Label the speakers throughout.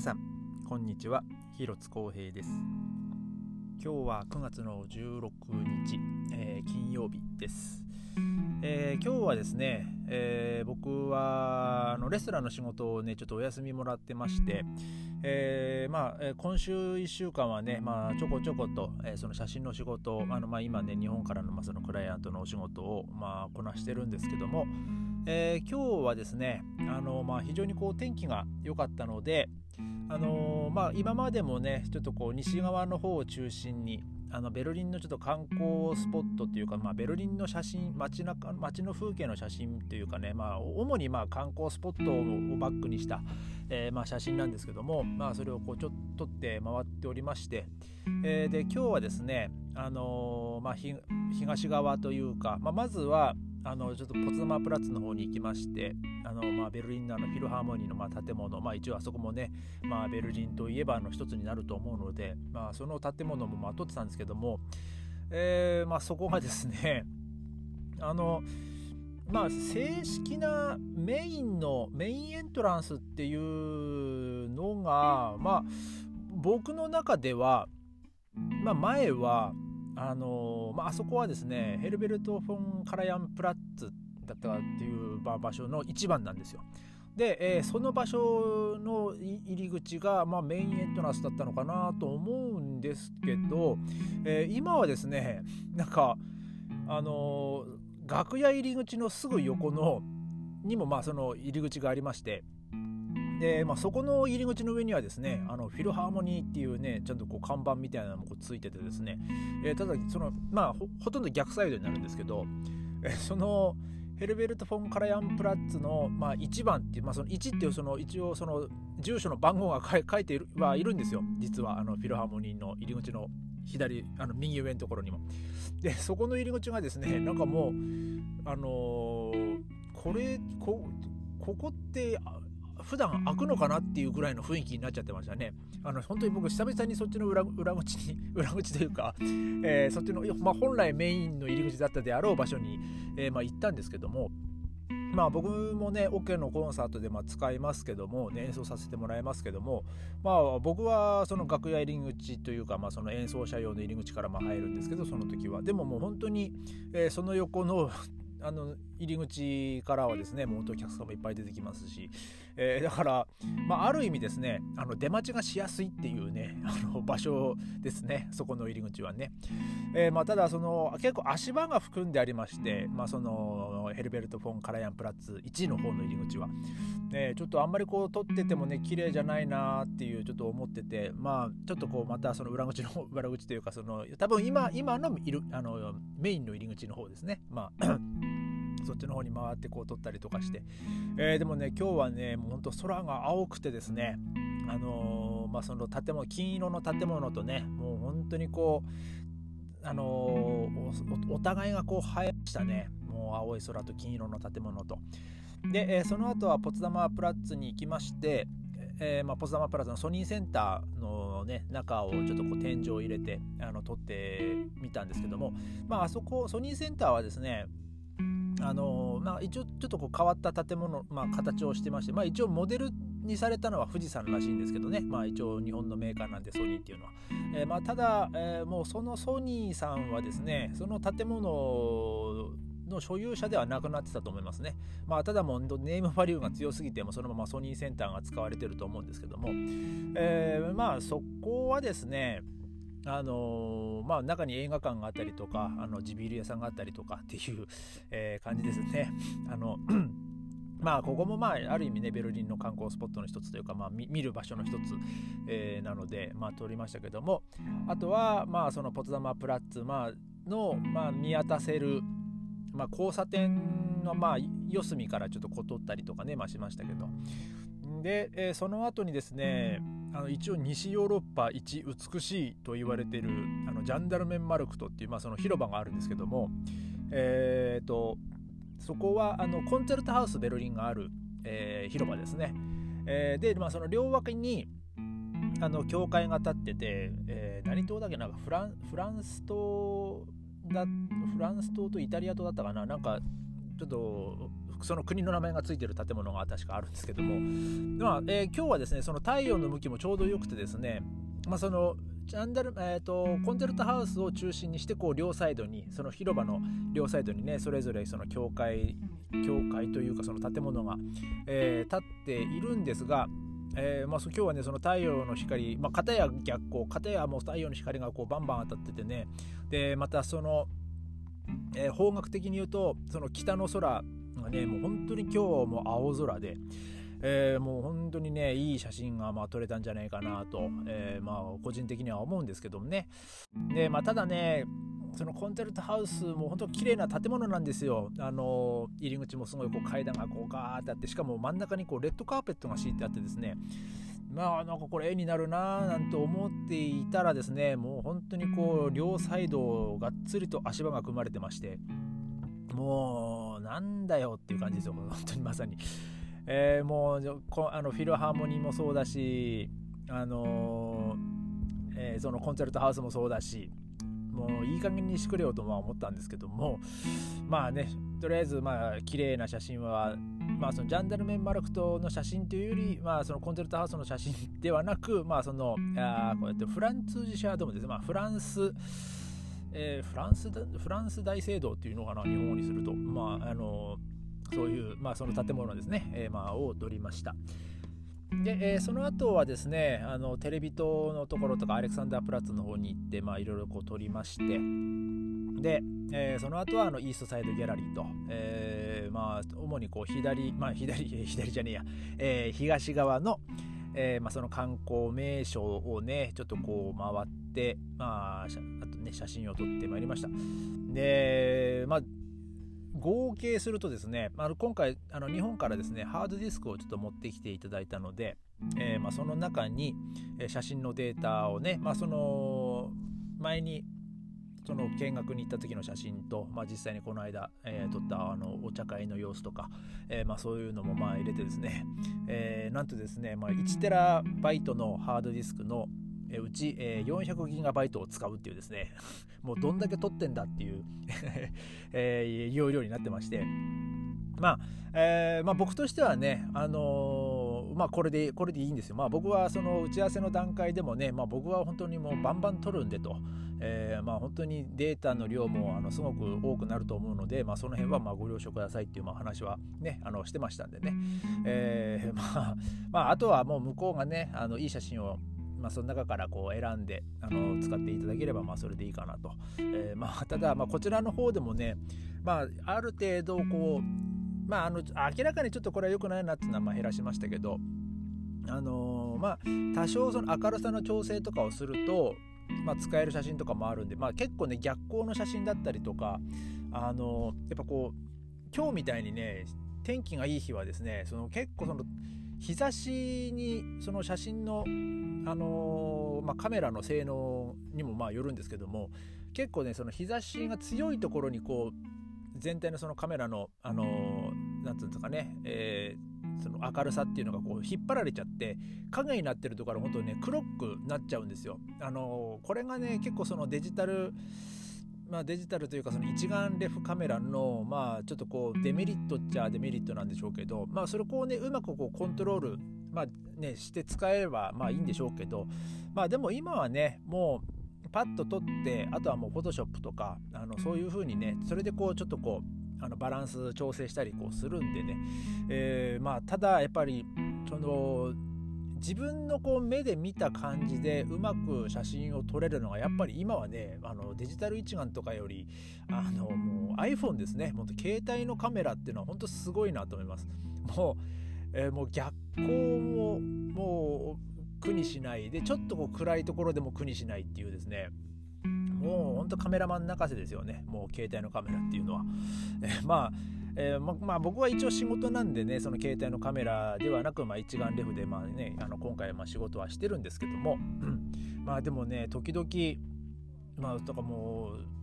Speaker 1: 皆さんこんにちは。広津光平です。今日は9月の16日、えー、金曜日です、えー、今日はですね、えー、僕はあのレストランの仕事をねちょっとお休みもらってまして、えー、まあ、今週1週間はね、まあ、ちょこちょこと、えー、その写真の仕事あの、まあ、今ね日本からの,、まあそのクライアントのお仕事を、まあ、こなしてるんですけども、えー、今日はですねあの、まあ、非常にこう天気が良かったので、あのまあ、今までもねちょっとこう西側の方を中心にあのベルリンのちょっと観光スポットっていうか、まあ、ベルリンの写真街中街の風景の写真というかね、まあ、主にまあ観光スポットをバックにした、えー、まあ写真なんですけども、まあ、それをこうちょっと撮って回っておりまして、えー、で今日はですね、あの、まあ、東側というか、まあ、まずはあのちょっとポツダマプラッツの方に行きましてあの、まあ、ベルリンのあのフィルハーモニーのまあ建物、まあ、一応あそこもね、まあ、ベルリンといえばの一つになると思うので、まあ、その建物もまあ撮ってたんですけども、えーまあ、そこがですね あのまあ正式なメインのメインエントランスっていうのがまあ僕の中では、まあ、前はあのまあ、あそこはですねヘルベルト・フォン・カラヤン・プラッツだったっていう場所の一番なんですよ。で、えー、その場所の入り口が、まあ、メインエントランスだったのかなと思うんですけど、えー、今はですねなんかあのー、楽屋入り口のすぐ横のにもまあその入り口がありましてで、まあ、そこの入り口の上にはですねあのフィルハーモニーっていうねちゃんとこう看板みたいなのもこうついててですね、えー、ただそのまあほとんど逆サイドになるんですけど、えー、そのヘルベルト・フォン・カラヤンプラッツの、まあ、1番っていう、まあ、その1っていうその一応その住所の番号が書いているはいるんですよ。実はあのフィルハーモニーの入り口の左あの右上のところにも。でそこの入り口がですねなんかもうあのー、これこここって普段開くのかなっていうぐらいの雰囲気になっちゃってましたね。あの本当に僕久々にそっちの裏裏口に 裏口というか、えー、そっちの、まあ、本来メインの入り口だったであろう場所に、えー、まあ、行ったんですけども。まあ僕もね、オ、ケのコンサートでま使いますけども、ね、演奏させてもらいますけども、まあ僕はその楽屋入り口というか、まあその演奏者用の入り口からま入るんですけど、その時は。でももう本当に、えー、その横の あの入り口からはですねもうお客さんもいっぱい出てきますし、えー、だから、まあ、ある意味ですねあの出待ちがしやすいっていうね あの場所ですねそこの入り口はね、えー、まあ、ただその結構足場が含んでありまして、まあ、そのヘルベルト・フォン・カラヤン・プラッツ1の方の入り口は、えー、ちょっとあんまりこう撮っててもね綺麗じゃないなっていうちょっと思っててまあちょっとこうまたその裏口の 裏口というかその多分今今のいるあのメインの入り口の方ですね。まあそっちの方に回ってこう撮ったりとかして、えー、でもね今日はねもうほんと空が青くてですねあのー、まあその建物金色の建物とねもう本当にこうあのー、お互いがこう映えましたね。もう青い空と金色の建物と。で、えー、その後はポツダマプラッツに行きましてえー、まあ、ポツダマプラザのソニーセンターの、ね、中をちょっとこう天井を入れてあの撮ってみたんですけども、まあ、あそこソニーセンターはですねあのまあ、一応ちょっとこう変わった建物、まあ、形をしてまして、まあ、一応モデルにされたのは富士山らしいんですけどね、まあ、一応日本のメーカーなんでソニーっていうのは、えー、まあ、ただ、えー、もうそのソニーさんはですねその建物の所有者ではなくなってたと思いますね。まあ、ただもうネームバリューが強すぎてもそのままソニーセンターが使われてると思うんですけども、えー、まあそこはですねあのー、まあ、中に映画館があったりとかあの地ビール屋さんがあったりとかっていう、えー、感じですね。あの まあここもまあある意味ねベルリンの観光スポットの一つというか、まあ、見る場所の一つ、え、なのでまあ通りましたけどもあとはまあそのポツダマプラッツ、まあ、の、まあ、見渡せる、まあ、交差点のまあ四隅からちょっとこ取ったりとかね、まあ、しましたけどで、え、その後にですねあの一応西ヨーロッパ一美しいと言われているあのジャンダルメンマルクトっていう、まあ、その広場があるんですけども、えーと、そこはあのコンチェルトハウスベルリンがある、えー、広場ですね。えー、で、まあ、その両脇にあの教会が建ってて、えー、何島だっけなんかフランフランス島だフランス島とイタリア島だったかななんかちょっとその国の名前がついてる建物が確かあるんですけども、まあえー、今日はですねその太陽の向きもちょうど良くてですね、まあ、そのジャンダル、えーと、コンテルトハウスを中心にしてこう両サイドにその広場の両サイドにねそれぞれその教会教会というかその建物が、えー、立っているんですが、えーまあ、今日はねその太陽の光、まあ、片や逆光片やもう太陽の光がこうバンバン当たっててね。でまたその、えー、方角的に言うとその北の空ねもう本当に今日も青空で。えー、もう本当にねいい写真がまあ撮れたんじゃないかなと、えー、まあ個人的には思うんですけどもねで、まあ、ただねそのコンテルトハウスも本当綺麗な建物なんですよ。あの入り口もすごいこう階段がこうガーってあってしかも真ん中にこうレッドカーペットが敷いてあってですねまあなんかこれ絵になるなーなんて思っていたらですねもう本当にこう両サイドがっつりと足場が組まれてましてもうなんだよっていう感じですよ本当にまさに。えー、もうあのフィルハーモニーもそうだし、あのー、えー、そのコンサルトハウスもそうだしもういい加減にしてくれよとは思ったんですけどもまあねとりあえずまあ綺麗な写真はまあそのジャンダルメンマルクトの写真というよりまあそのコンセルトハウスの写真ではなくまあそのあこうやってフランツージシャードムですまあフランスえー、フランスフランス大聖堂っていうのかな日本語にすると。まああのそういう、まあ、その建物ですね、えー、まあ、を撮りました。で、えー、その後はですねあのテレビ塔のところとかアレクサンダープラッツの方に行っていろいろ撮りまして。で、えー、その後はあのイーストサイドギャラリーと、えー、まあ主にこう左まあ左左じゃねえや、えー、東側の、えーまあ、その観光名所をねちょっとこう回ってまああとね写真を撮ってまいりました。でまあ合計するとですね、あの今回あの日本からですねハードディスクをちょっと持ってきていただいたので、えー、まあ、その中に写真のデータをね、まあ、その前にその見学に行った時の写真と、まあ、実際にこの間、えー、撮ったあのお茶会の様子とか、えー、まあ、そういうのもまあ入れてですね、えー、なんとですね、まあ、1テラバイトのハードディスクのえうち、えー、400GB を使うっていうですね、もうどんだけ取ってんだっていう えー、容量になってまして、まあ、えー、まあ、僕としてはね、あのー、まあ、これで、これでいいんですよ。まあ、僕はその打ち合わせの段階でもね、まあ、僕は本当にもうバンバン取るんでと、えー、まあ、本当にデータの量もあのすごく多くなると思うので、まあ、その辺はまあご了承くださいっていうまあ話はね、あのしてましたんでね、えー、まあ、まあ、あとはもう向こうがね、あのいい写真をまあ、その中からこう選んであの使っていただければまあそれでいいかなと、えー、まあ、ただまこちらの方でもね、まあ、ある程度こう、まあ、あの明らかにちょっとこれは良くないなっていうのはま減らしましたけど、あのー、まあ、多少その明るさの調整とかをすると、まあ、使える写真とかもあるんで、まあ、結構ね逆光の写真だったりとか、あの、やっぱこう今日みたいにね天気がいい日はですねその結構その日差しにその写真の、あのー、まあ、カメラの性能にもまあよるんですけども結構ねその日差しが強いところにこう全体のそのカメラのあのー、なんつうんですかね、えー、その明るさっていうのがこう引っ張られちゃって影になってるところが本当にね黒くなっちゃうんですよ。あのー、これがね結構そのデジタルまあ、デジタルというかその一眼レフカメラのまあちょっとこうデメリットっちゃデメリットなんでしょうけどまあそれをこうねうまくこうコントロールまあねして使えればまあいいんでしょうけどまあでも今はねもうパッと撮ってあとはもうフォトショップとかあのそういう風にねそれでこうちょっとこうあのバランス調整したりこうするんでね、えー、まあただやっぱりその自分のこう目で見た感じでうまく写真を撮れるのがやっぱり今はねあのデジタル一眼とかよりあのもう iPhone ですね。もっと携帯のカメラっていうのは本当すごいなと思います。もう,、えー、もう逆光ももう苦にしない。でちょっとこう暗いところでも苦にしないっていうですね。もうほんとカメラマン泣かせですよね。もう携帯のカメラっていうのは、えー、まあえー、ままあ、僕は一応仕事なんでねその携帯のカメラではなく、まあ、一眼レフで、まあね、あの今回ま仕事はしてるんですけども、まあでもね時々まあだかもう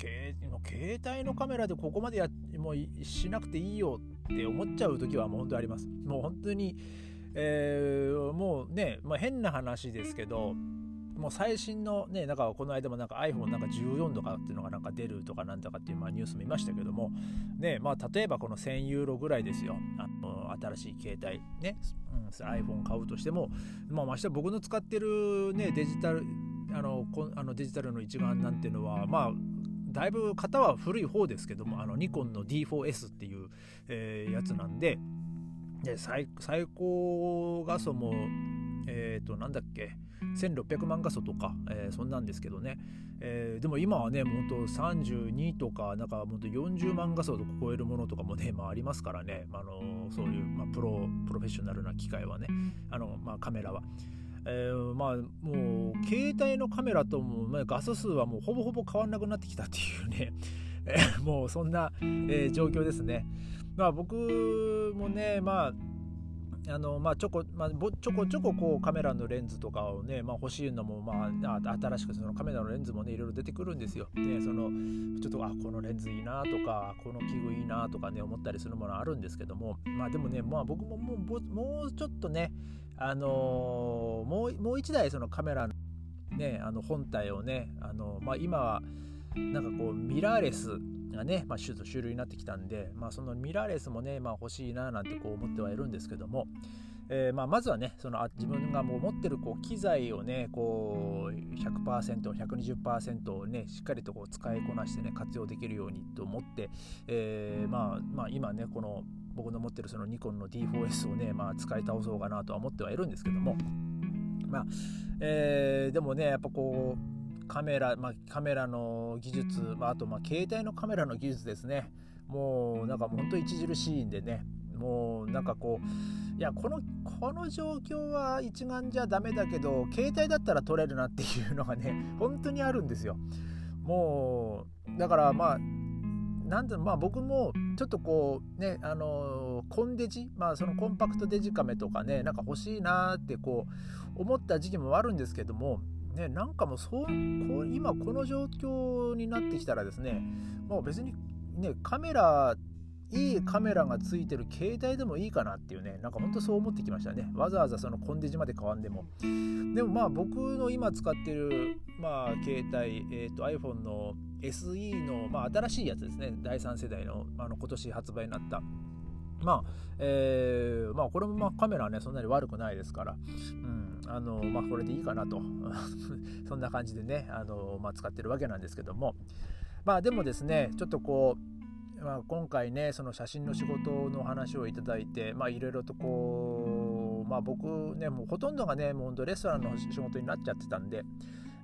Speaker 1: 携帯のカメラでここまでやもうしなくていいよって思っちゃう時はもう本当あります。もう本当に、えー、もうね、まあ、変な話ですけどもう最新のねなんかこの間もなんか iPhone なんか14とかっていうのがなんか出るとかなんとかっていうまあニュース見ましたけども。ねまあ例えばこの1000ユーロぐらいですよ。あの新しい携帯ね、うん、iPhone 買うとしてもまあまして僕の使ってるねデジタルあのこあのデジタルの一眼なんていうのはまあだいぶ型は古い方ですけどもあのニコンの D4S っていう、えー、やつなんでで最最高画素もえっ、ー、となんだっけ？1600万画素とか、えー、そんなんですけどね、えー、でも今はね本当32とかなんか本当40万画素と超えるものとかもね、まあ、ありますからね、あ、のそういう、まあ、プロプロフェッショナルな機械はねあの、まあ、カメラは。えー、まあもう携帯のカメラとも、まあ、画素数はもうほぼほぼ変わんなくなってきたっていうね、もうそんな、えー、状況ですね。まあ僕もねまああのまあ、ちょこ、まあ、ちょこちょここうカメラのレンズとかをね、まあ、欲しいのも、まあ、新しくそのカメラのレンズもねいろいろ出てくるんですよ。でそのちょっとあこのレンズいいなとかこの器具いいなとかね思ったりするものあるんですけどもまあでもね、まあ、僕ももうもうちょっとねあのー、もうもう一台そのカメラのねあの本体をねあの、まあ、今はなんかこうミラーレスがね、まあ、主主流になってきたんで、まあ、そのミラーレスもね、まあ、欲しいななんてこう思ってはいるんですけども、えー、まあ、まずはねその自分がもう持ってるこう機材をねこう 100%120% をねしっかりとこう使いこなしてね活用できるようにと思って、えー、まあ、まあ今ねこの僕の持ってるそのニコンの D4S をね、まあ、使い倒そうかなとは思ってはいるんですけどもまあ、えー、でもねやっぱこうカメラ、まあ、カメラの技術、まあ、あとまあ携帯のカメラの技術ですね。もうなんか本当著しいんでね。もうなんかこういやこのこの状況は一眼じゃダメだけど携帯だったら撮れるなっていうのがね本当にあるんですよ。もうだからまあなんてまあ僕もちょっとこうねあのコンデジまあそのコンパクトデジカメとかねなんか欲しいなってこう思った時期もあるんですけどもね、なんかもうそうこ今この状況になってきたらですねもう別にねカメラいいカメラがついてる携帯でもいいかなっていうねなんか本当そう思ってきましたね。わざわざそのコンデジまで変わんでも。でもまあ僕の今使ってるまあ携帯、えーと、iPhone の SE の、まあ、新しいやつですね。第3世代のあの今年発売になった。まあ、えー、まあこれもまあカメラはねそんなに悪くないですから、うんあのまあ、これでいいかなと。そんな感じでねあの、まあ、使ってるわけなんですけども。まあでもですねちょっとこう、まあ、今回ねその写真の仕事の話をいただいてまあいろいろとこうまあ僕ねもうほとんどがねもうほんとレストランの仕事になっちゃってたんで、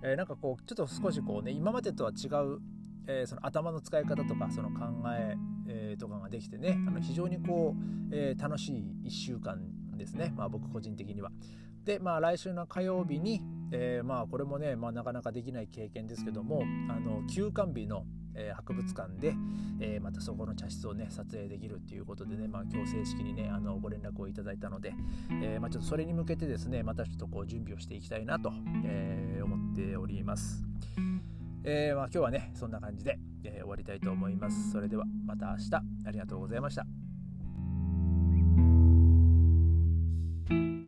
Speaker 1: えー、なんかこうちょっと少しこうね今までとは違うえー、その頭の使い方とかその考ええー、とかができてねあの非常にこう、えー、楽しい1週間ですね、まあ、僕個人的には。で、まあ、来週の火曜日に、えー、まあこれもね、まあ、なかなかできない経験ですけどもあの休館日の、えー、博物館で、えー、またそこの茶室をね撮影できるっていうことでね、まあ、今日正式にねあのご連絡をいただいたので、えーまあ、ちょっとそれに向けてですねまたちょっとこう準備をしていきたいなと、え、思っております。えーまあ、今日はねそんな感じで、えー、終わりたいと思います。それではまた明日ありがとうございました。